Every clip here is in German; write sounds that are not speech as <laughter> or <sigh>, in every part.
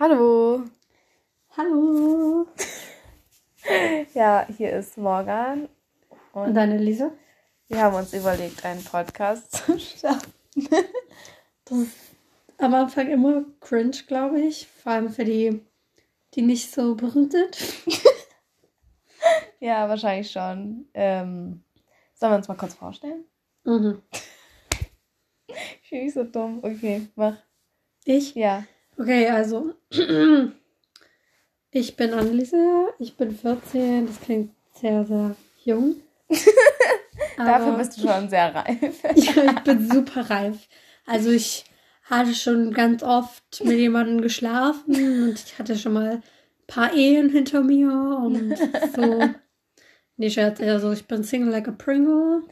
Hallo. Hallo. <laughs> Ja, hier ist Morgan. Und, Und deine Lisa? Wir haben uns überlegt, einen Podcast zu <laughs> starten. das ist am Anfang immer cringe, glaube ich. Vor allem für die, die nicht so berühmt sind. <laughs> ja, wahrscheinlich schon. Ähm, sollen wir uns mal kurz vorstellen? Mhm. ich bin nicht so dumm. Okay, mach. Ich? Ja. Okay, also <clears throat> ich bin Anneliese, ich bin 14, das klingt sehr, sehr jung. <laughs> Dafür bist du schon sehr reif. <laughs> ja, ich bin super reif. Also ich hatte schon ganz oft mit jemandem geschlafen und ich hatte schon mal ein paar Ehen hinter mir und so. <laughs> Nee, Scherz, also ich bin Single like a Pringle.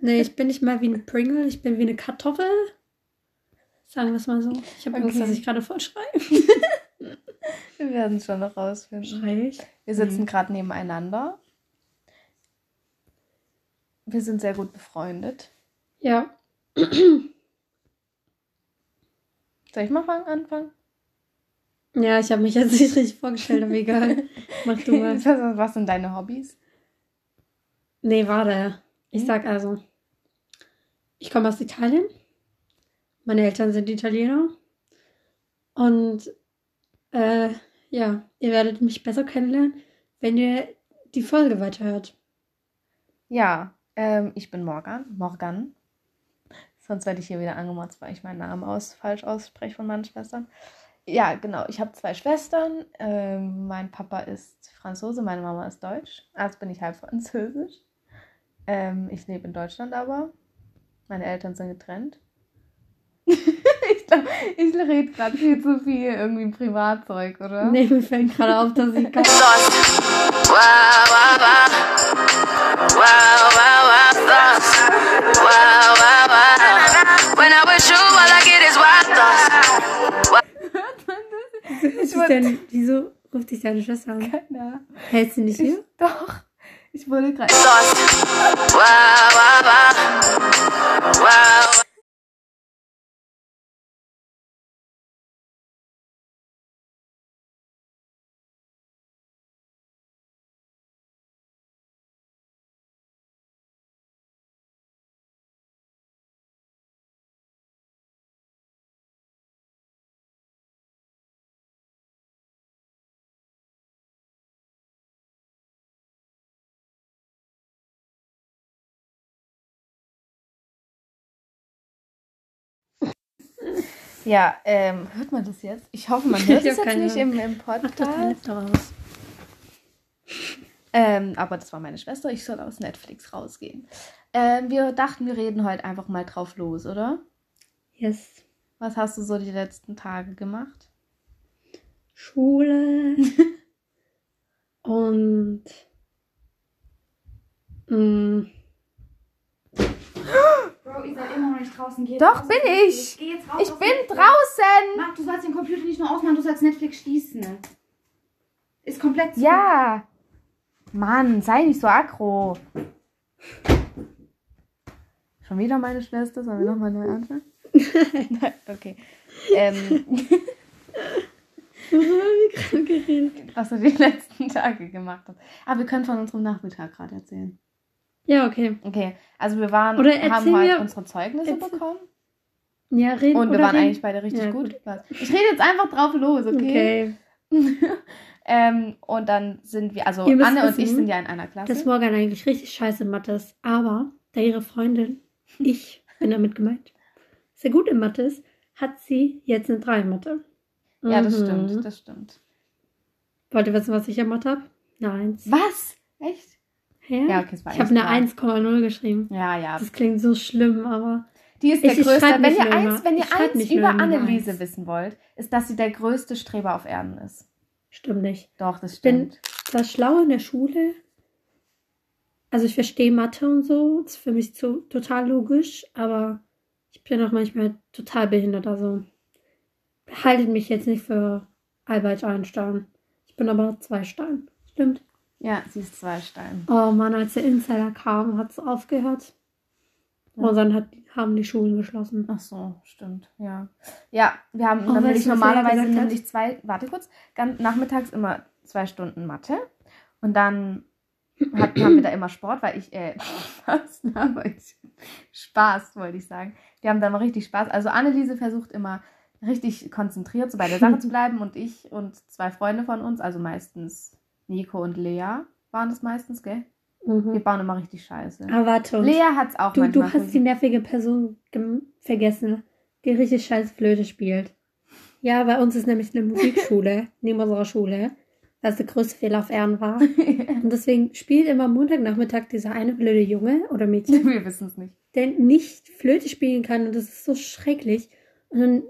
Nee, ich bin nicht mal wie ein Pringle, ich bin wie eine Kartoffel. Sagen wir es mal so. Ich habe okay. Angst, dass ich gerade voll schreibe. <laughs> wir werden es schon noch rausfinden. Schrei ich? Wir sitzen mhm. gerade nebeneinander. Wir sind sehr gut befreundet. Ja. <clears throat> Soll ich mal fangen, anfangen? Ja, ich habe mich jetzt nicht richtig vorgestellt, aber egal. <laughs> Mach du mal. Was sind deine Hobbys? Nee, warte. Ich hm? sag also, ich komme aus Italien. Meine Eltern sind Italiener. Und äh, ja, ihr werdet mich besser kennenlernen, wenn ihr die Folge weiterhört. Ja, ähm, ich bin Morgan. Morgan. Sonst werde ich hier wieder angemotzt, weil ich meinen Namen aus, falsch ausspreche von meinen Schwestern. Ja, genau. Ich habe zwei Schwestern. Ähm, mein Papa ist Franzose, meine Mama ist Deutsch. Also bin ich halb Französisch. Ähm, ich lebe in Deutschland aber. Meine Eltern sind getrennt. Ich glaube, <laughs> ich rede gerade viel zu viel irgendwie Privatzeug, oder? Nee, mir fällt gerade auf, dass ich gar ist denn, wieso ruft dich deine Schwester an? Keiner. Hältst du nicht hier? Doch. Ich wurde gerade. Ja, ähm, hört man das jetzt? Ich hoffe, man <laughs> hört es jetzt nicht im, im Podcast. Raus. Ähm, aber das war meine Schwester. Ich soll aus Netflix rausgehen. Ähm, wir dachten, wir reden heute einfach mal drauf los, oder? Yes. Was hast du so die letzten Tage gemacht? Schule. <laughs> Und. Mh, mm, <laughs> Bro, ihr seid immer noch nicht draußen. Geh Doch, bin ich. Geh jetzt raus ich bin Netflix. draußen. Mach, du sollst den Computer nicht nur ausmachen, du sollst Netflix schließen. Ist komplett zu. Ja. Mann, sei nicht so aggro. Schon wieder meine Schwester? Sollen wir nochmal neu anfangen? <laughs> okay. Ähm. Worüber <laughs> wir gerade geredet? Was du die letzten Tage gemacht hast. Aber ah, wir können von unserem Nachmittag gerade erzählen. Ja, okay. Okay, also wir waren, oder haben heute unsere Zeugnisse erzähl. bekommen. Ja, reden Und wir waren reden. eigentlich beide richtig ja, gut. gut. Ich rede jetzt einfach drauf los, okay? Okay. <laughs> ähm, und dann sind wir, also Anne wissen, und ich sind ja in einer Klasse. Dass Morgan eigentlich richtig scheiße in Mathe ist. Aber da ihre Freundin, <laughs> ich bin damit gemeint, sehr gut in Mathe ist, hat sie jetzt eine 3 in Mathe. Ja, das mhm. stimmt, das stimmt. Wollt ihr wissen, was ich in Mathe habe? 1. Was? Echt? Ja, ja okay, es war Ich habe eine 1,0 geschrieben. Ja, ja. Das klingt so schlimm, aber. Die ist der ich, größte. Ich wenn ihr eins, wenn ihr eins über Anneliese wissen wollt, ist, dass sie der größte Streber auf Erden ist. Stimmt nicht. Doch, das stimmt. Ich bin das schlau in der Schule. Also ich verstehe Mathe und so. Das ist für mich so total logisch, aber ich bin auch manchmal total behindert. Also haltet mich jetzt nicht für Albert Einstein. Ich bin aber zwei Stein. Stimmt. Ja, sie ist zwei Steine. Oh Mann, als der Insider kam, hat es aufgehört. Ja. Und dann hat, haben die Schulen geschlossen. Ach so, stimmt, ja. Ja, wir haben Oh, nämlich normalerweise nämlich zwei, warte kurz, ganz, nachmittags immer zwei Stunden Mathe und dann hat, haben wir da immer Sport, weil ich, äh, <laughs> was laber ich? Spaß, wollte ich sagen. Wir haben da immer richtig Spaß. Also Anneliese versucht immer richtig konzentriert so bei der Sache <laughs> zu bleiben und ich und zwei Freunde von uns, also meistens Nico und Lea waren das meistens, gell? Wir Mhm. bauen immer richtig Scheiße. Aber warte, und Lea hat's auch du, manchmal. du hast die nervige Person vergessen, die richtig scheiß Flöte spielt. Ja, bei uns ist nämlich eine Musikschule <laughs> neben unserer Schule, was der größte Fehler auf Erden war. <laughs> Und deswegen spielt immer Montagnachmittag dieser eine blöde Junge oder Mädchen, wir wissen es nicht. der nicht Flöte spielen kann und das ist so schrecklich. Und dann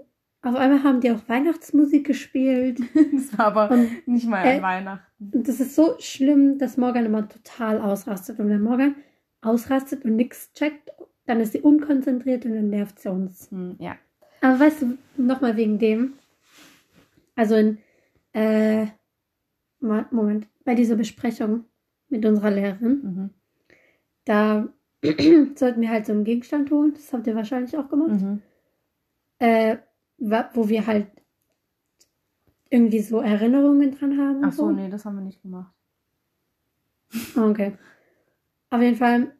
auf einmal haben die auch Weihnachtsmusik gespielt. <laughs> Das war aber Und nicht mal Äh, an Weihnachten. Und das ist so schlimm, dass Morgan immer total ausrastet. Und wenn Morgan ausrastet und nichts checkt, dann ist sie unkonzentriert und dann nervt sie uns. Hm, ja. Aber weißt du, nochmal wegen dem. Also in, äh, Moment, bei dieser Besprechung mit unserer Lehrerin, Mhm. da <clears throat> sollten wir halt so einen Gegenstand holen. Das habt ihr wahrscheinlich auch gemacht. Mhm. Äh, wo wir halt irgendwie so Erinnerungen dran haben. Ach so, nee, das haben wir nicht gemacht. Okay. Auf jeden Fall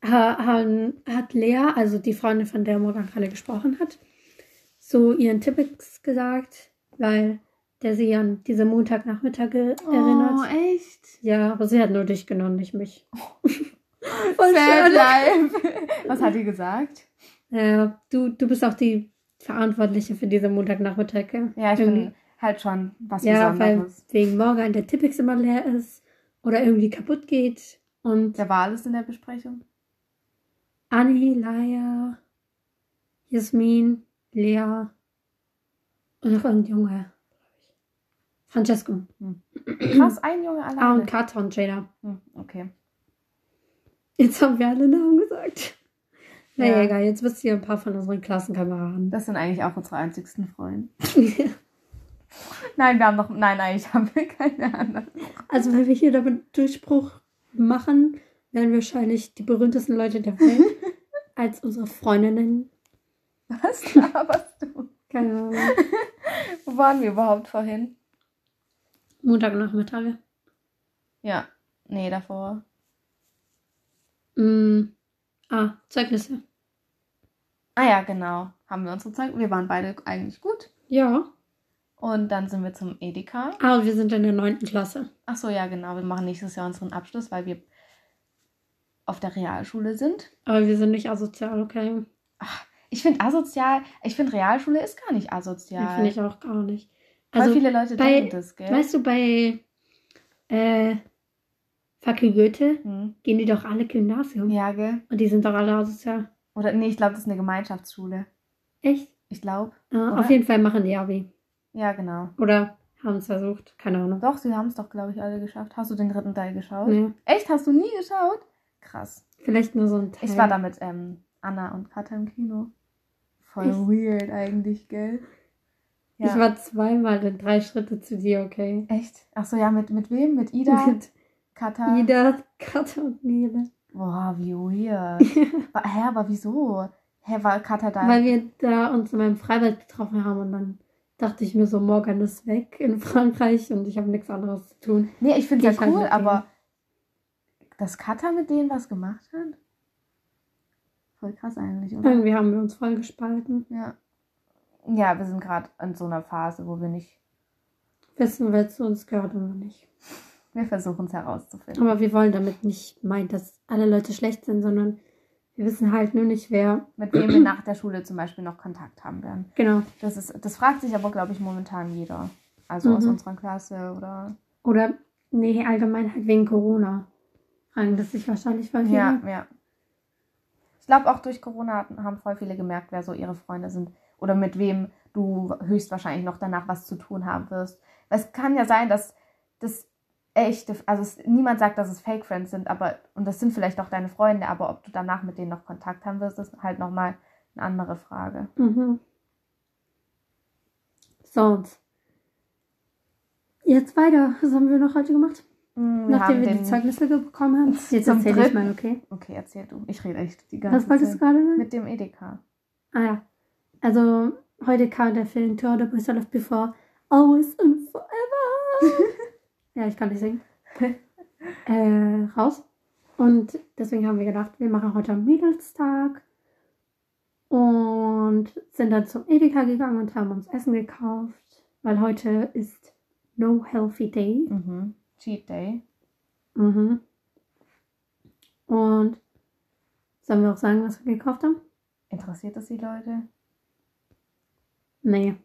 hat Lea, also die Freundin, von der Morgan gerade gesprochen hat, so ihren Tippex gesagt, weil der sie an diese Montagnachmittage Oh, erinnert. echt? Ja, aber sie hat nur dich genommen, nicht mich. <laughs> Voll schade. live. Was hat die gesagt? Ja, du, du bist auch die Verantwortliche für diese Montagnachmittage. Ja, ich Irgendwie. bin halt schon was Ja, weil Besonderes. wegen Morgan der Tippex immer leer ist oder irgendwie kaputt geht. Und Wer war alles in der Besprechung? Anni, Laia, Jasmin, Lea und noch irgendein Junge. Francesco. Krass, ein Junge Ah, und alleine. Kata und Jada. Hm, okay. Jetzt haben wir alle Namen Naja, Ja. egal, jetzt wisst ihr ein paar von unseren Klassenkameraden. Das sind eigentlich auch unsere einzigsten Freunde. <laughs> Nein, wir haben noch. Nein, eigentlich haben wir keine anderen. also, wenn wir hier damit Durchbruch machen, werden wir wahrscheinlich die berühmtesten Leute der Welt <laughs> als unsere Freundinnen. Was laberst du? Keine Ahnung. <laughs> Wo waren wir überhaupt vorhin? Montagnachmittage. Ja. Nee, davor. Mm. Ah, Zeugnisse. Ah ja, genau. Haben wir unsere Zeit. Wir waren beide eigentlich gut. Ja. Und dann sind wir zum Edeka. Ah, wir sind in der neunten Klasse. Ach so, ja, genau. Wir machen nächstes Jahr unseren Abschluss, weil wir auf der Realschule sind. Aber wir sind nicht asozial, okay? Ich finde asozial, ich finde Realschule ist gar nicht Ja. asozial. Finde ich auch gar nicht. Also, viele Leute bei- denken das, gell? weißt du, bei äh, Fackel Goethe hm. gehen die doch alle Gymnasium. Ja, gell? Und die sind doch alle asozial. Oder nee, ich glaube, das ist eine Gemeinschaftsschule. Echt? Ich glaube. Ah, auf jeden Fall machen die Abi. Ja, genau. Oder haben es versucht. Keine Ahnung. Doch, sie haben es doch, glaube ich, alle geschafft. Hast du den dritten Teil geschaut? Nee. Echt? Hast du nie geschaut? Krass. Vielleicht nur so ein Teil. Ich war da mit ähm, Anna und Katha im Kino. Voll Echt? weird eigentlich, gell? Ja. Ich war zweimal in drei Schritte zu dir, okay? Echt? Ach so, ja, mit, mit wem? Mit Ida? Mit Katha? Ida, Katha und Nele. Boah, wie weird. <laughs> Hä, aber wieso? Hä, war Katha da? Weil wir da uns in meinem Freibad getroffen haben und dann dachte ich mir so, Morgan ist weg in Frankreich und ich habe nichts anderes zu tun. nee, ich finde es ja halt cool, aber dass Katha mit denen was gemacht hat? Voll krass eigentlich, oder? Irgendwie haben wir uns voll gespalten. Ja. Ja, wir sind gerade in so einer Phase, wo wir nicht, Wissen, wer zu uns gehört oder nicht. Wir versuchen es herauszufinden. Aber wir wollen damit nicht meinen, dass alle Leute schlecht sind, sondern wir wissen halt nur nicht, wer. Mit wem wir nach der Schule zum Beispiel noch Kontakt haben werden. Genau. Das, ist, das fragt sich aber, glaube ich, momentan jeder. Also aus Mhm. unserer Klasse oder. Oder, nee, allgemein halt wegen Corona. Fragen das sich wahrscheinlich voll viele. Ja, ja. Ich glaube, auch durch Corona haben voll viele gemerkt, wer so ihre Freunde sind. Oder mit wem du höchstwahrscheinlich noch danach was zu tun haben wirst. Es kann ja sein, dass das echte, also niemand sagt, dass es Fake Friends sind, aber, und das sind vielleicht auch deine Freunde, aber ob du danach mit denen noch Kontakt haben wirst, ist halt nochmal eine andere Frage. Mhm. So, und jetzt weiter. Was haben wir noch heute gemacht? Mm, Wir nachdem wir die Zeugnisse bekommen haben. Jetzt Zum erzähle ich mal, okay? Okay, erzähl du. Ich rede echt die ganze Was wolltest du Zeit. gerade sagen? Mit dem Edeka. Ah ja. Also, heute kam der Film Tour de Bristol of Before Always and Forever. <laughs> ja, ich kann nicht singen. <laughs> äh, raus. Und deswegen haben wir gedacht, wir machen heute einen Mädelstag. Und sind dann zum Edeka gegangen und haben uns Essen gekauft. Weil heute ist No Healthy Day. Mhm. Cheat Day. Mhm. Und sollen wir auch sagen, was wir gekauft haben? Interessiert das die Leute? Nee.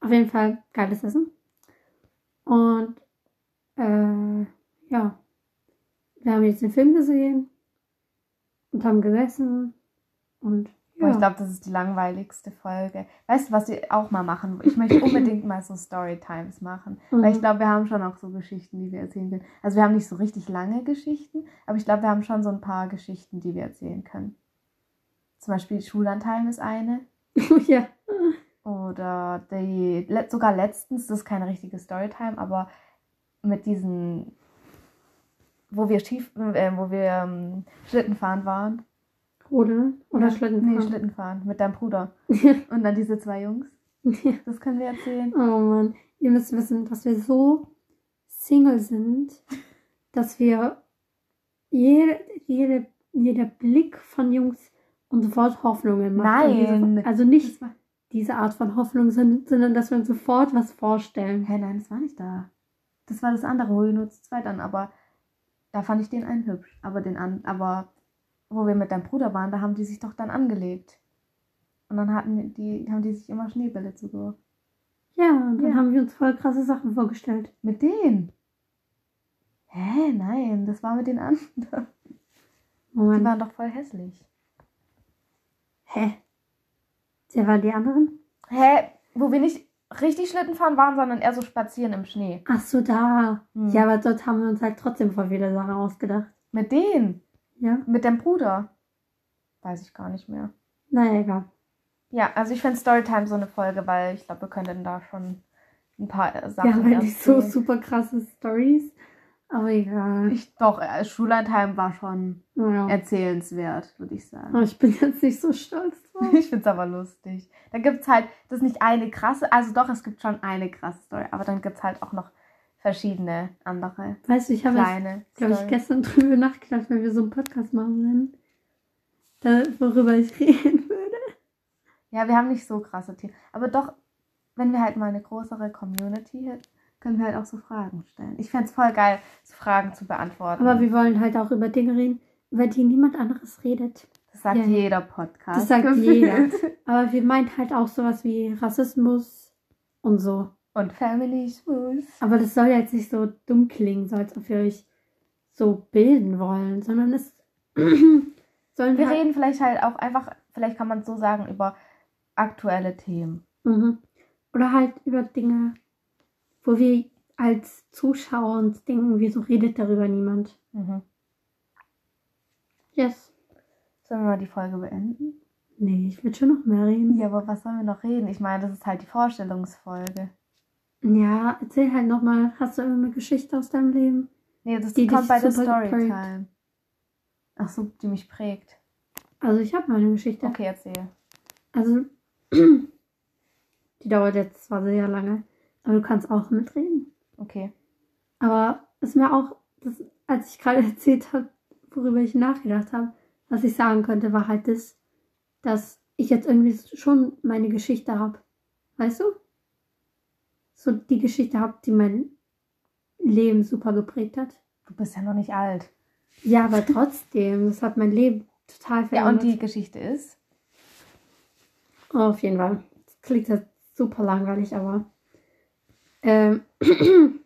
Auf jeden Fall geiles Essen. Und äh, ja, wir haben jetzt den Film gesehen und haben gegessen und ja. Ich glaube, das ist die langweiligste Folge. Weißt du, was wir auch mal machen? Ich möchte unbedingt mal so Storytimes machen. Weil ich Mhm. glaube, wir haben schon auch so Geschichten, die wir erzählen können. Also wir haben nicht so richtig lange Geschichten, aber ich glaube, wir haben schon so ein paar Geschichten, die wir erzählen können. Zum Beispiel Schullandheim ist eine. <laughs> ja. Oder die, sogar letztens, das ist keine richtige Storytime, aber mit diesen, wo wir schief, äh, wo wir ähm, Schlittenfahren waren. Oder Ja, Schlittenfahren. Nee, Schlittenfahren mit deinem Bruder. Und dann diese zwei Jungs. Das können wir erzählen. Oh Mann, ihr müsst wissen, dass wir so Single sind, dass wir jede, jede, jeder Blick von Jungs uns sofort Hoffnungen macht. Und Nein. Also nicht diese Art von Hoffnung, sondern, dass wir uns sofort was vorstellen. Hä, nein, das war nicht da. Das war das andere, wo wir nur zu zweit an, aber da fand ich den einen hübsch. Aber den an, aber wo wir mit deinem Bruder waren, da haben die sich doch dann angelegt. Und dann hatten die, haben die sich immer Schneebälle zugeworfen. Ja, und dann Ja. haben wir uns voll krasse Sachen vorgestellt. Mit denen? Hä, nein, das war mit den anderen. Die Moment. waren doch voll hässlich. Hä? Wer waren die anderen? Hä, wo wir nicht richtig Schlittenfahren waren, sondern eher so spazieren im Schnee. Ach so, da. Hm. Ja, aber dort haben wir uns halt trotzdem voll viele Sachen ausgedacht. Mit denen? Ja? Mit deinem Bruder? Weiß ich gar nicht mehr. Naja, egal. Ja, also ich finde Storytime so eine Folge, weil ich glaube, wir können da schon ein paar äh, Sachen haben halt nicht so super krasse Stories. Aber egal. Ich, doch, äh, Schullandheim war schon Ja. erzählenswert, würde ich sagen. Aber ich bin jetzt nicht so stolz drauf. <laughs> Ich finde es aber lustig. Da gibt es halt, das ist nicht eine krasse, also doch, es gibt schon eine krasse Story, aber dann gibt es halt auch noch verschiedene andere Weißt du, ich habe glaube ich, gestern drüber nachgedacht, wenn wir so einen Podcast machen werden. Da, worüber ich <laughs> reden würde. Ja, wir haben nicht so krasse Themen. Aber doch, wenn wir halt mal eine größere Community hätten, können wir halt auch so Fragen stellen. Ich fände es voll geil, so Fragen zu beantworten. Aber wir wollen halt auch über Dinge reden, über die niemand anderes redet. das sagt Ja. jeder Podcast. Das sagt gefühlt. jeder. Aber wir meinen halt auch sowas wie Rassismus und so. Und Family Schmus. Aber das soll jetzt nicht so dumm klingen, so als ob wir euch so bilden wollen, sondern es <clears throat> sollen Wir halt, reden vielleicht halt auch einfach, vielleicht kann man es so sagen, über aktuelle Themen. Mhm. Oder halt über Dinge, wo wir als Zuschauer uns denken, wieso redet darüber niemand? Mhm. Yes. Sollen wir mal die Folge beenden? Nee, ich will schon noch mehr reden. Ja, aber was sollen wir noch reden? Ich meine, das ist halt die Vorstellungsfolge. Ja, erzähl halt nochmal, hast du irgendeine Geschichte aus deinem Leben? Nee, das Die kommt bei der. Storytime. Ach so, die mich prägt. Also ich habe mal eine Geschichte. Okay, erzähl. Also, <clears throat> die dauert jetzt zwar sehr lange, aber du kannst auch mitreden. Okay. Aber es ist mir auch, das, als ich gerade <laughs> erzählt habe, worüber ich nachgedacht habe, was ich sagen könnte, war halt das, dass ich jetzt irgendwie schon meine Geschichte habe. Weißt du? So die Geschichte habe, die mein Leben super geprägt hat. Du bist ja noch nicht alt. Ja, aber <laughs> trotzdem, das hat mein Leben total Ja, verändert. und die Geschichte ist? Oh, auf jeden Fall. Das klingt jetzt super langweilig, aber ähm, <clears throat>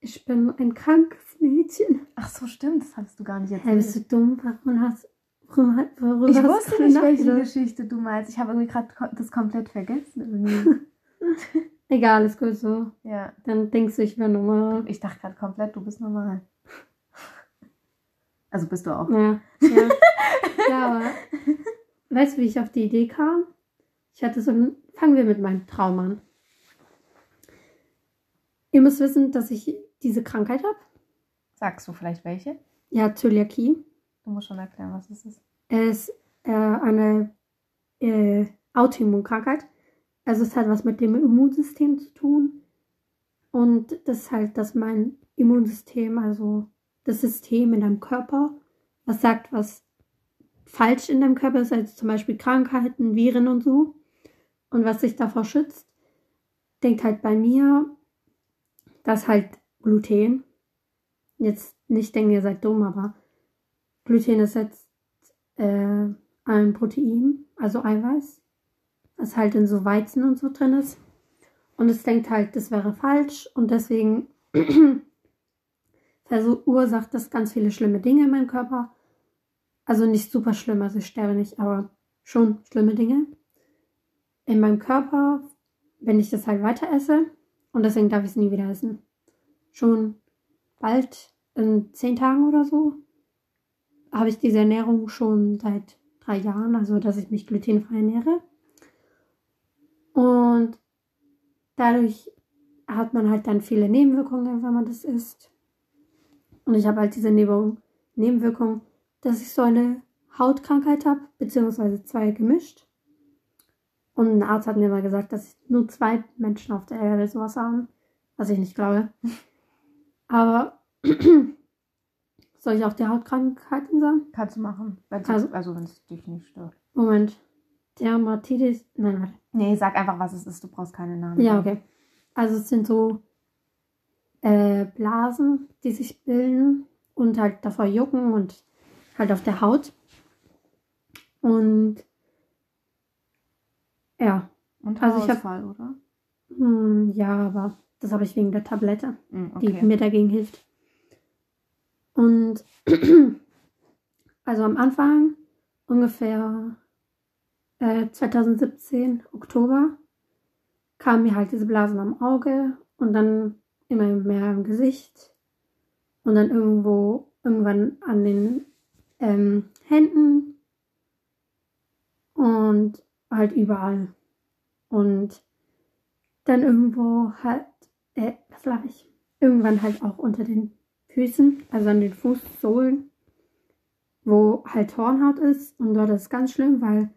ich bin ein krankes Mädchen. Ach so, stimmt. Das hast du gar nicht Hä, bist erzählt. du dumm? Warum hast worüber, worüber Ich hast wusste nicht, welche nachgedacht? Geschichte du meinst. Ich habe irgendwie gerade das komplett vergessen. <laughs> Egal, ist gut so. ja. Dann denkst du, ich wäre normal. Ich dachte gerade komplett, du bist normal. Also bist du auch. Ja, ja. ja, aber weißt du, wie ich auf die Idee kam? Ich hatte so ein, fangen wir mit meinem Traum an. Ihr müsst wissen, dass ich diese Krankheit habe. Sagst du vielleicht welche? Ja, Zöliakie. Du musst schon erklären, was es ist. Es ist äh, eine äh, Autoimmunkrankheit. Also es hat was mit dem Immunsystem zu tun. Und das ist halt, dass mein Immunsystem, also das System in deinem Körper, was sagt, was falsch in deinem Körper ist, also zum Beispiel Krankheiten, Viren und so. Und was sich davor schützt, denkt halt bei mir, dass halt Gluten, jetzt nicht denken, ihr seid dumm, aber Gluten ist jetzt äh, ein Protein, also Eiweiß, was halt in so Weizen und so drin ist. Und es denkt halt, das wäre falsch und deswegen <clears throat> verursacht das ganz viele schlimme Dinge in meinem Körper. Also nicht super schlimm, also ich sterbe nicht, aber schon schlimme Dinge in meinem Körper, wenn ich das halt weiter esse. Und deswegen darf ich es nie wieder essen. Schon bald in zehn Tagen oder so habe ich diese Ernährung schon seit drei Jahren, also dass ich mich glutenfrei ernähre. Und dadurch hat man halt dann viele Nebenwirkungen, wenn man das isst. Und ich habe halt diese Nebenwirkung, dass ich so eine Hautkrankheit habe, beziehungsweise zwei gemischt. Und ein Arzt hat mir mal gesagt, dass nur zwei Menschen auf der Erde sowas haben, was ich nicht glaube. <laughs> Aber <clears throat> soll ich auch die Hautkrankheiten sagen? Kannst du machen. Also- also, also wenn es dich nicht stört. Moment. Dermatitis. Nein, warte. Nee, sag einfach, was es ist. Du brauchst keine Namen. Ja, okay. Also es sind so äh, Blasen, die sich bilden und halt davor jucken und halt auf der Haut. Und ja, Und Also ich hab- Haarausfall, oder? hm, ja, aber das habe ich wegen der Tablette. Die okay. mir dagegen hilft. Und <clears throat> also am Anfang, ungefähr äh, 2017, Oktober, kamen mir halt diese Blasen am Auge und dann immer mehr im Gesicht und dann irgendwo, irgendwann an den ähm, Händen und halt überall. Und dann irgendwo halt, äh, was lache ich? Irgendwann halt auch unter den Füßen, also an den Fußsohlen, wo halt Hornhaut ist. Und dort ist es ganz schlimm, weil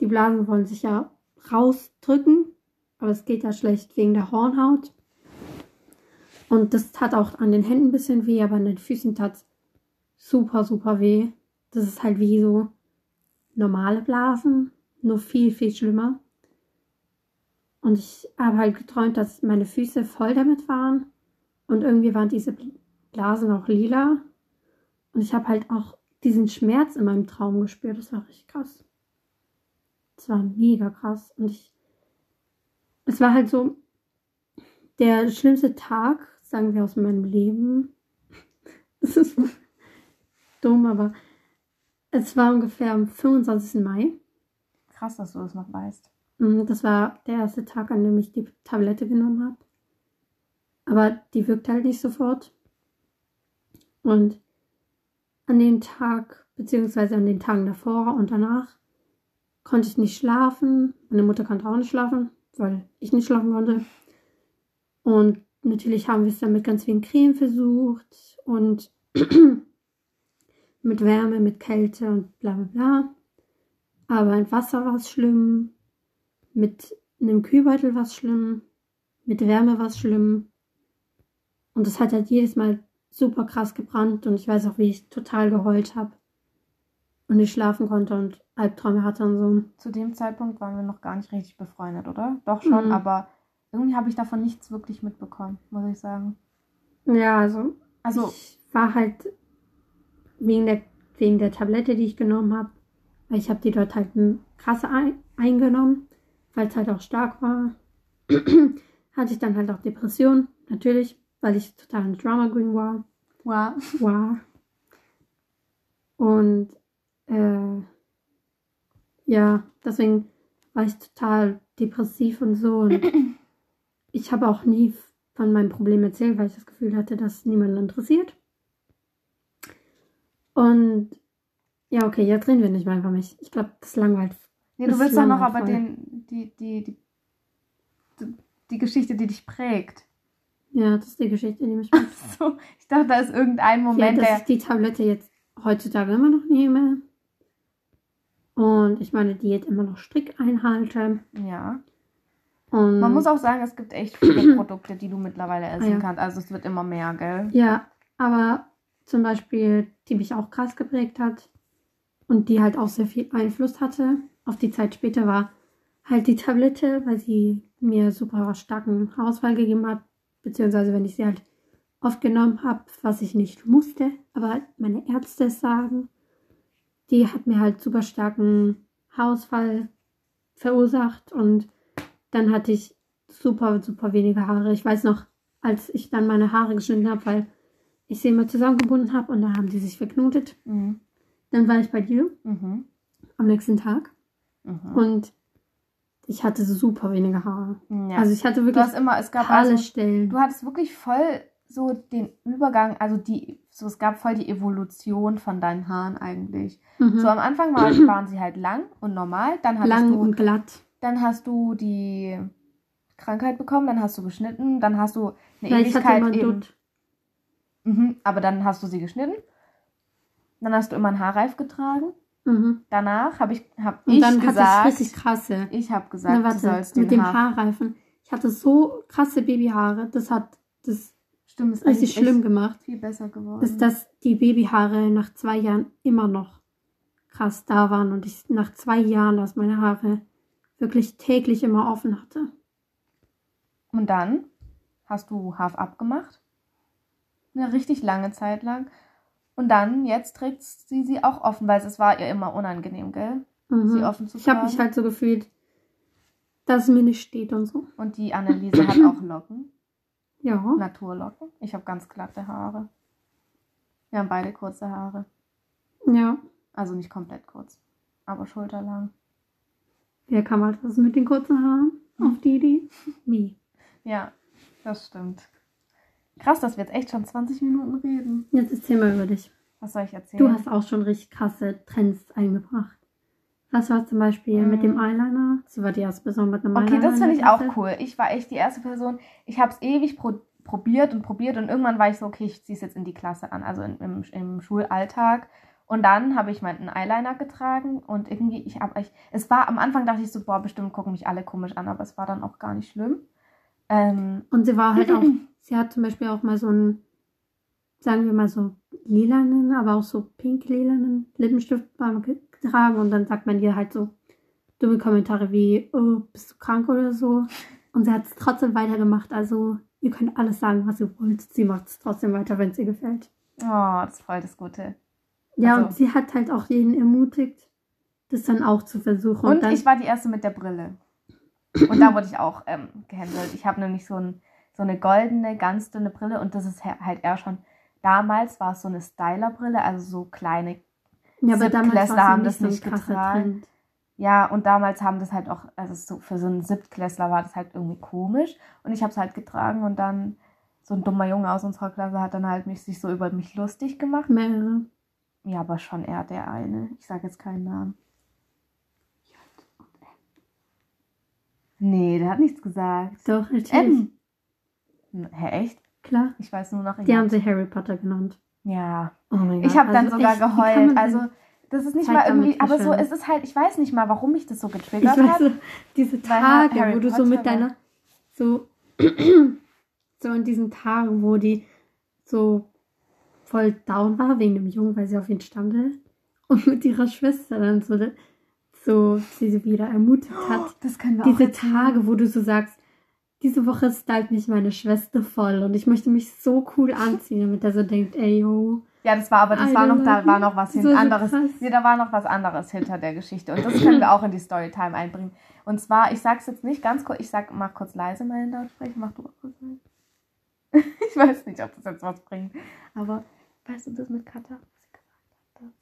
die Blasen wollen sich ja rausdrücken, aber es geht ja schlecht wegen der Hornhaut. Und das tat auch an den Händen ein bisschen weh, aber an den Füßen tat super, super weh. Das ist halt wie so normale Blasen, nur viel, viel schlimmer. Und ich habe halt geträumt, dass meine Füße voll damit waren. Und irgendwie waren diese Blasen auch lila. Und ich habe halt auch diesen Schmerz in meinem Traum gespürt. Das war richtig krass. Das war mega krass. Und ich. Es war halt so der schlimmste Tag, sagen wir, aus meinem Leben. <laughs> Es ist dumm, aber es war ungefähr am 25. Mai. Krass, dass du das noch weißt. Mm, Das war der erste Tag, an dem ich die Tablette genommen habe. Aber die wirkt halt nicht sofort. Und an dem Tag, beziehungsweise an den Tagen davor und danach, konnte ich nicht schlafen. Meine Mutter konnte auch nicht schlafen, weil ich nicht schlafen konnte. Und natürlich haben wir es dann mit ganz vielen Creme versucht und <clears throat> mit Wärme, mit Kälte und bla bla bla. Aber im Wasser war es schlimm, mit einem Kühlbeutel war es schlimm, mit Wärme war es schlimm. Und es hat halt jedes Mal super krass gebrannt und ich weiß auch, wie ich total geheult habe. Und nicht schlafen konnte und Albträume hatte und so. Zu dem Zeitpunkt waren wir noch gar nicht richtig befreundet, oder? Doch schon, Mhm. aber irgendwie habe ich davon nichts wirklich mitbekommen, muss ich sagen. Ja, also Also, ich war halt wegen der, wegen der Tablette, die ich genommen habe, weil ich habe die dort halt m- krass ein, eingenommen, weil es halt auch stark war. <clears throat> Hatte ich dann halt auch Depressionen, natürlich, weil ich total ein Drama Queen war. wow. war. Und äh, ja, deswegen war ich total depressiv und so. Und <clears throat> ich habe auch nie von meinem Problem erzählt, weil ich das Gefühl hatte, dass niemanden interessiert. Und ja, okay, jetzt reden wir nicht mehr über mich. Ich glaube, das langweilt. Nee, du Das willst doch noch aber voll. den, die, die, die, die, die Geschichte, die dich prägt. Ja, das ist die Geschichte, die mich macht. <laughs> So, ich dachte, da ist irgendein Ja, Moment, dass der. ich die Tablette jetzt heutzutage immer noch nehme. Und ich meine Diät immer noch strikt einhalte. Ja. Und Man muss auch sagen, es gibt echt viele <clears throat> Produkte, die du mittlerweile essen Ah, ja. kannst. Also es wird immer mehr, gell? Ja, aber zum Beispiel, die mich auch krass geprägt hat und die halt auch sehr viel Einfluss hatte auf die Zeit später, war halt die Tablette, weil sie mir super starken Haarausfall gegeben hat, beziehungsweise wenn ich sie halt oft genommen habe, was ich nicht musste, aber meine Ärzte sagen, die hat mir halt super starken Haarausfall verursacht und dann hatte ich super, super wenige Haare. Ich weiß noch, als ich dann meine Haare geschnitten habe, weil ich sie immer zusammengebunden habe und dann haben die sich verknotet. Mhm. Dann war ich bei dir Mhm. am nächsten Tag Mhm. und ich hatte super wenige Haare. Ja. Also ich hatte du wirklich hast immer, es gab also, Stellen. du hattest wirklich voll so den Übergang, also die, so es gab voll die Evolution von deinen Haaren eigentlich. Mhm. So am Anfang war, <clears throat> waren sie halt lang und normal, dann hattest Lang du, und glatt. dann hast du die Krankheit bekommen, dann hast du geschnitten, dann hast du eine Ja, ich hatte Ewigkeit immer eben, Dutt. mhm, aber dann hast du sie geschnitten, dann hast du immer einen Haarreif getragen. Mhm. Danach habe ich, hab Und ich dann gesagt, richtig krasse. ich habe Na, gesagt, du warte, sollst den mit dem Haar, Haarreifen. Ich hatte so krasse Babyhaare. Das hat das Stimmt, ist richtig schlimm gemacht. viel besser geworden. Ist, dass die Babyhaare nach zwei Jahren immer noch krass da waren und ich nach zwei Jahren, dass meine Haare wirklich täglich immer offen hatte. Und dann hast du Half abgemacht. Eine richtig lange Zeit lang. Und dann, jetzt trägt sie sie auch offen, weil es war ihr immer unangenehm, gell? Mhm. Sie offen zu Ich habe tragen. mich halt so gefühlt, dass es mir nicht steht und so. Und die Anneliese hat auch Locken. Ja. Naturlocken. Ich habe ganz glatte Haare. Wir haben beide kurze Haare. Ja. Also nicht komplett kurz, aber schulterlang. Wer kam halt was mit den kurzen Haaren auf die Idee? Me. Ja, das stimmt. Krass, dass wir jetzt echt schon 20 Minuten reden. Jetzt erzähl mal über dich. Was soll ich erzählen? Du hast auch schon richtig krasse Trends eingebracht. Was war zum Beispiel mit dem Eyeliner? Sie war die erste Person mit einem Mm. Okay, Eyeliner. das finde in ich auch cool. Ich war echt die erste Person. Ich habe es ewig pro probiert und probiert und irgendwann war ich so, okay, ich ziehe es jetzt in die Klasse an, also in, im, im Schulalltag. Und dann habe ich meinen Eyeliner getragen und irgendwie, ich habe ich, es war am Anfang dachte ich so, boah, bestimmt gucken mich alle komisch an, aber es war dann auch gar nicht schlimm. Ähm, Und sie war halt auch, <clears throat> sie hat zum Beispiel auch mal so einen, sagen wir mal so lilanen, aber auch so pink-lilanen Lippenstift getragen und dann sagt man ihr halt so dumme Kommentare wie, oh, bist du krank oder so. Und sie hat es trotzdem weitergemacht. Also ihr könnt alles sagen, was ihr wollt. Sie macht es trotzdem weiter, wenn es ihr gefällt. oh, das voll das Gute. Ja, Also- und sie hat halt auch jeden ermutigt, das dann auch zu versuchen. Und, dann, ich war die erste mit der Brille. Und da wurde ich auch ähm, gehänselt. Ich habe nämlich so, ein, so eine goldene, ganz dünne Brille und das ist halt eher schon. Damals war es so eine Styler-Brille, also so kleine ja, aber damals haben das so nicht krasser getragen. Trend. Ja, und damals haben das halt auch, also so für so einen Siebtklässler war das halt irgendwie komisch. Und ich habe es halt getragen und dann so ein dummer Junge aus unserer Klasse hat dann halt mich sich so über mich lustig gemacht. Mehrere. Ja, aber schon eher der eine. Ich sage jetzt keinen Namen. Nee, der hat nichts gesagt. Doch, natürlich. M. Hä, echt? Klar. Ich weiß nur noch. Die haben sie Harry Potter genannt. ja. Oh mein Gott. Ich habe dann Also sogar echt, geheult. Also, das ist nicht Zeit mal irgendwie, aber so, es ist halt, ich weiß nicht mal, warum mich das so ich getriggert weiß hat. so, diese Tage, Harry wo du so Potter mit war- deiner, so, <clears throat> so an diesen Tagen, wo die so voll down war wegen dem Jungen, weil sie auf ihn stande und mit ihrer Schwester dann so, so sie wieder ermutigt hat. Das können wir auch Diese. Tage, wo du so sagst, diese Woche stylt mich meine Schwester voll und ich möchte mich so cool anziehen, damit er so denkt, ey, yo. Ja, das war aber, das war noch, da war noch was So, anderes. krass. Nee, da war noch was anderes hinter der Geschichte. Und das können wir auch in die Storytime einbringen. Und zwar, ich sag's jetzt nicht ganz kurz, ich sag, mach kurz leise meinen Lautsprecher, mach du auch kurz leise. <laughs> ich weiß nicht, ob das jetzt was bringt. Aber weißt du das mit Katha, was sie gesagt hat, dass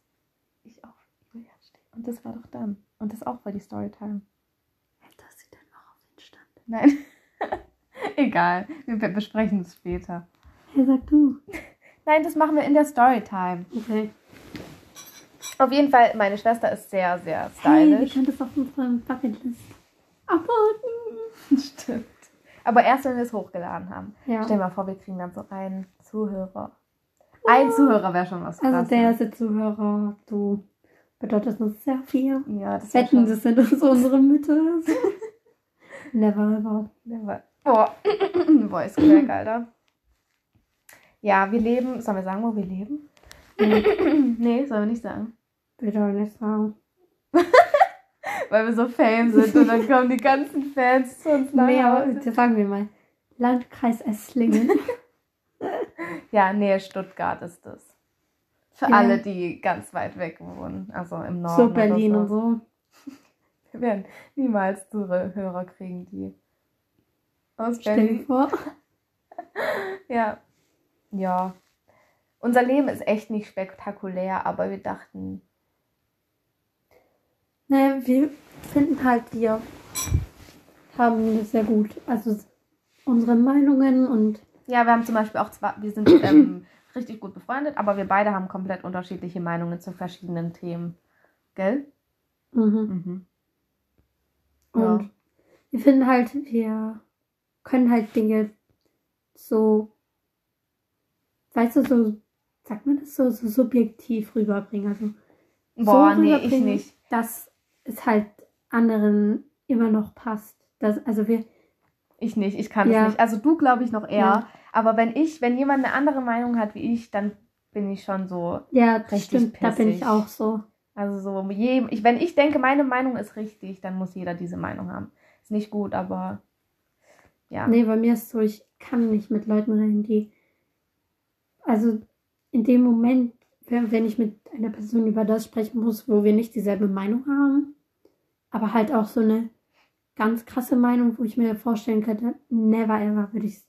ich auf Julian stehe? Und das war doch dann. Und das auch war die Storytime. Dass sie dann noch auf ihn stand. Nein. <laughs> Egal, wir be- besprechen es später. Hey, sag du. <laughs> Nein, das machen wir in der Storytime. Okay. Auf jeden Fall, meine Schwester ist sehr, sehr Hey, wir stylisch. können das auf unserem Bucketlist uploaden. <laughs> Stimmt. Aber erst, wenn wir es hochgeladen haben. Ja. Stell dir mal vor, wir kriegen dann so einen Zuhörer. Ein Zuhörer wäre schon was Also krasses. der erste Zuhörer, du bedeutest uns sehr viel. ja, das schon... das sind uns unsere Mütter. <laughs> Never ever. Never. Boah, <clears throat> Voice Crack, Alter. Ja, wir leben. Sollen wir sagen, wo wir leben? <clears throat> nee, sollen wir nicht sagen. Will ich nicht sagen. <laughs> Weil wir so Fame sind und dann kommen die ganzen Fans zu uns nach Nee, aber sagen wir mal. Landkreis Esslingen. <laughs> Ja, Nähe Stuttgart ist das. Für Ja. alle, die ganz weit weg wohnen. Also im Norden. so oder Berlin so. und so. <laughs> Wir werden niemals Zuhörer kriegen, die aus Stell dir Berlin. vor. <laughs> Ja. Ja. Unser Leben ist echt nicht spektakulär, aber wir dachten, Naja, wir finden halt, wir haben das sehr gut. Also unsere Meinungen und ja, wir haben zum Beispiel auch zwar, wir sind ähm, <clears throat> richtig gut befreundet, aber wir beide haben komplett unterschiedliche Meinungen zu verschiedenen Themen. Gell? mhm. Mhm. Und Ja. wir finden halt, wir können halt Dinge so, weißt du, so, sagt man das so, so subjektiv rüberbringen. Also Boah, so nee, ich nicht. dass es halt anderen immer noch passt. Das, also wir, Ich nicht, ich kann Ja. es nicht. Also du glaube ich noch eher. Ja. Aber wenn ich, wenn jemand eine andere Meinung hat wie ich, dann bin ich schon so, ja, das Richtig stimmt, da bin ich pissig. auch so. also so, je, ich, wenn ich denke, meine Meinung ist richtig, dann muss jeder diese Meinung haben. Ist nicht gut, aber ja. Nee, bei mir ist so, ich kann nicht mit Leuten reden, die. Also in dem Moment, wenn wenn ich mit einer Person über das sprechen muss, wo wir nicht dieselbe Meinung haben, aber halt auch so eine ganz krasse Meinung, wo ich mir vorstellen könnte, never ever würde ich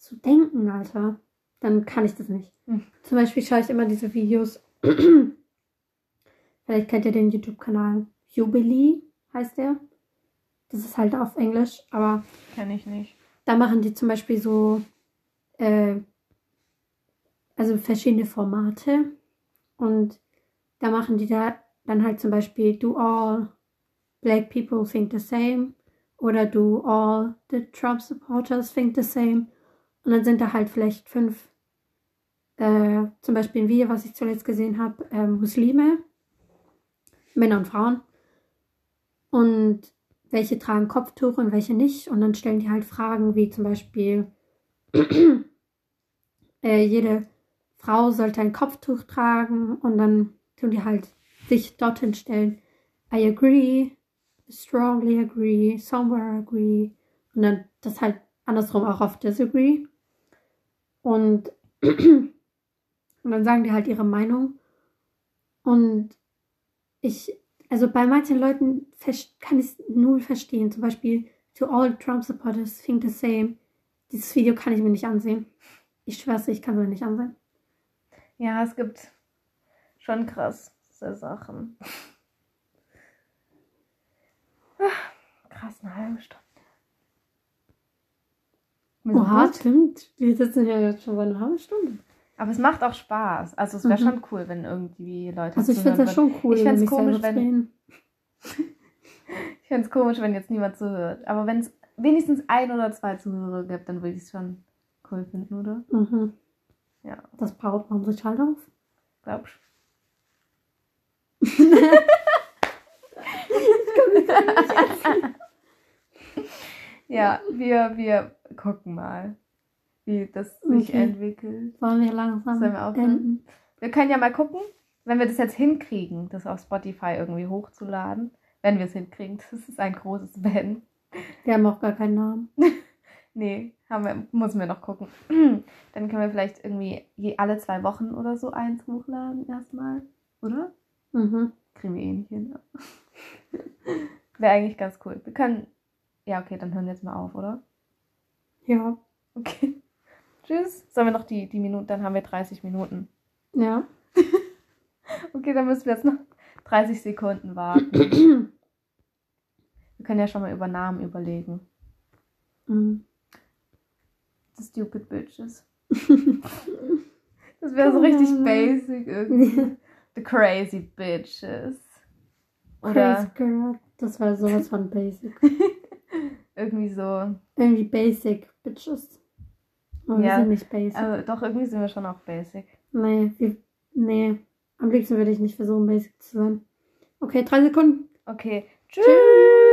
so denken, Alter. Dann kann ich das nicht. Hm. Zum Beispiel schaue ich immer diese Videos. <clears throat> Vielleicht kennt ihr den YouTube-Kanal Jubilee, heißt der. Das ist halt auf Englisch, aber Kenn ich nicht. da machen die zum Beispiel so, äh, also verschiedene Formate. Und da machen die da dann halt zum Beispiel, do all black people think the same? Oder do all the Trump supporters think the same? Und dann sind da halt vielleicht fünf, äh, zum Beispiel ein Video, was ich zuletzt gesehen habe, äh, Muslime, Männer und Frauen. Und welche tragen Kopftuch und welche nicht. Und dann stellen die halt Fragen wie zum Beispiel, <clears throat> äh, jede Frau sollte ein Kopftuch tragen und dann tun die halt sich dorthin stellen. I agree, strongly agree, somewhere agree. Und dann das halt andersrum auch auf disagree. Und, und <clears throat> dann sagen die halt ihre Meinung. Und ich, also bei manchen Leuten kann ich es null verstehen. Zum Beispiel, to all Trump supporters think the same. Dieses Video kann ich mir nicht ansehen. Ich schwör's, ich kann es mir nicht ansehen. Ja, es gibt schon krasse Sachen. <laughs> Ah, Krass, eine halbe Stunde. Oha, stimmt. Wir sitzen ja jetzt schon seit einer halben Stunde. Aber es macht auch Spaß. Also es wäre Mhm. schon cool, wenn irgendwie Leute Also ich finde würden. schon cool, Ich über mich komisch, wenn-. <laughs> Ich fände es komisch, wenn jetzt niemand zuhört. Aber wenn es wenigstens ein oder zwei Zuhörer gibt, dann würde ich es schon cool finden, oder? Mhm. Ja, Das baut man sich halt auf. glaubst <laughs> <laughs> Ja, wir, wir gucken mal, wie das sich Okay. entwickelt. Wollen wir langsam Sollen wir aufhören? enden? Wir können ja mal gucken, wenn wir das jetzt hinkriegen, das auf Spotify irgendwie hochzuladen. Wenn wir es hinkriegen, <laughs> das ist ein großes Wenn. Wir haben auch gar keinen Namen. <laughs> Nee, haben wir, müssen wir noch gucken. <clears throat> Dann können wir vielleicht irgendwie je alle zwei Wochen oder so eins hochladen erstmal, oder? Mhm. Kriegen wir eh nicht hin. <laughs> Wäre eigentlich ganz cool. Wir können. Ja, okay, dann hören wir jetzt mal auf, oder? Ja. Okay. <laughs> Tschüss. Sollen wir noch die, die Minuten, dann haben wir 30 Minuten. Ja. <laughs> Okay, dann müssen wir jetzt noch 30 Sekunden warten. Wir können ja schon mal über Namen überlegen. Mhm. The Stupid Bitches. Das wäre so richtig basic irgendwie. The Crazy Bitches. Oder Crazy Girl. Das war sowas von basic. <laughs> irgendwie so. Irgendwie basic, Bitches. Aber Ja, wir sind nicht basic. Also doch, irgendwie sind wir schon auch basic. nee, wir, nee. Am liebsten würde ich nicht versuchen, basic zu sein. Okay, drei Sekunden. Okay. Tschüss. Tschüss.